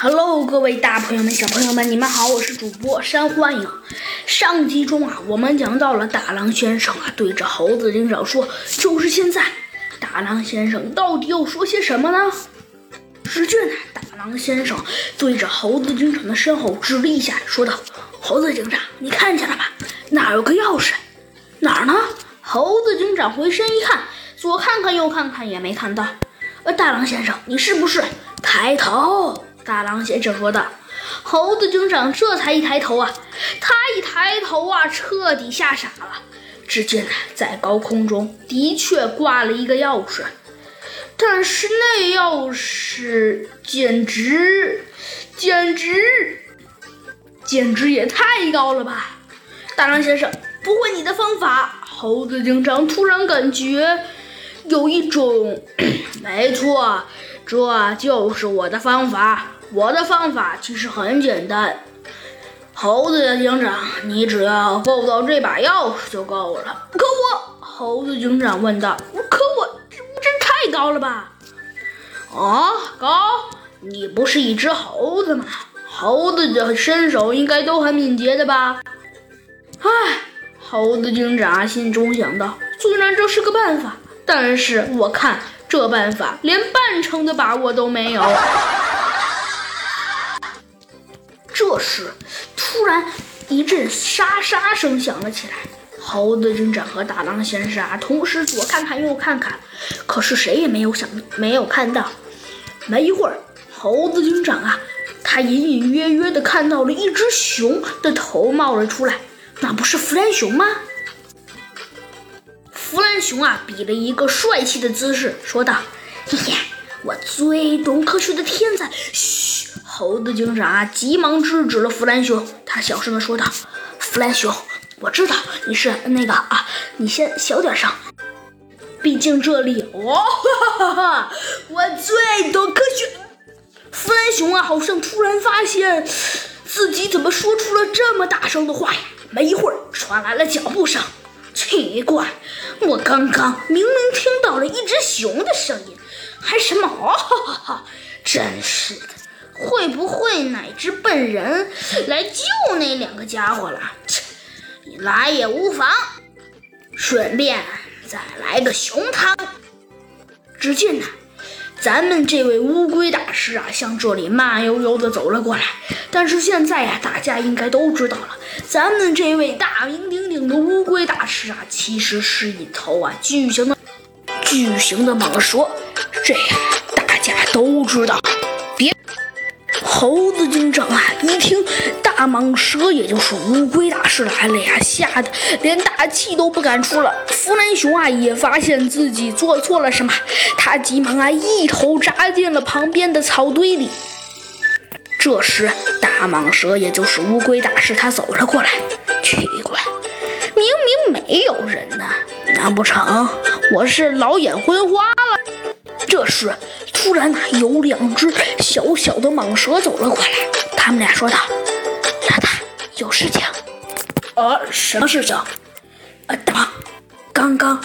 Hello，各位大朋友们、小朋友们，你们好，我是主播山欢迎。上集中啊，我们讲到了大狼先生啊，对着猴子警长说：“就是现在。”大狼先生到底要说些什么呢？只见大狼先生对着猴子警长的身后指了一下，说道：“猴子警长，你看见了吧？那有个钥匙，哪儿呢？”猴子警长回身一看，左看看右看看，也没看到。呃，大狼先生，你是不是？抬头。大狼先生说道：“猴子警长这才一抬头啊，他一抬头啊，彻底吓傻了。只见在高空中的确挂了一个钥匙，但是那钥匙简直、简直、简直也太高了吧！”大狼先生，不会你的方法？猴子警长突然感觉有一种，没错，这就是我的方法。我的方法其实很简单，猴子警长，你只要够到这把钥匙就够了。可我，猴子警长问道：“可我这这太高了吧？”啊，高？你不是一只猴子吗？猴子的身手应该都很敏捷的吧？唉，猴子警长心中想到，虽然这是个办法，但是我看这办法连半成的把握都没有。这时，突然一阵沙沙声响了起来。猴子警长和大狼先生啊，同时左看看右看看，可是谁也没有想，没有看到。没一会儿，猴子警长啊，他隐隐约约的看到了一只熊的头冒了出来。那不是弗兰熊吗？弗兰熊啊，比了一个帅气的姿势，说道：“嘿嘿，我最懂科学的天才。”嘘。猴子警长啊，急忙制止了弗兰熊。他小声的说道：“弗兰熊，我知道你是那个啊，你先小点声，毕竟这里……哦，哈哈哈！我最懂科学。”弗兰熊啊，好像突然发现自己怎么说出了这么大声的话呀！没一会儿，传来了脚步声。奇怪，我刚刚明明听到了一只熊的声音，还什么？哈哈哈！真是。的。会不会哪只笨人来救那两个家伙了？切，你来也无妨，顺便再来个熊汤。只见呢，咱们这位乌龟大师啊，向这里慢悠悠地走了过来。但是现在呀，大家应该都知道了，咱们这位大名鼎鼎的。乌龟大师啊，其实是一头啊巨型的。巨型的。蟒蛇。这呀，大家都知道。别猴子警长啊，一听大蟒蛇，也就是乌龟大师来了呀，吓得连大气都不敢出了。弗兰熊啊，也发现自己做错了什么，他急忙啊，一头扎进了旁边的草堆里。这时，大蟒蛇，也就是乌龟大师，他走了过来。奇怪，明明没有人呢，难不成我是老眼昏花？是。突然呢，有两只小小的蟒蛇走了过来。他们俩说道：“老大，有事情。”“啊，什么事情？”“啊，大王，刚刚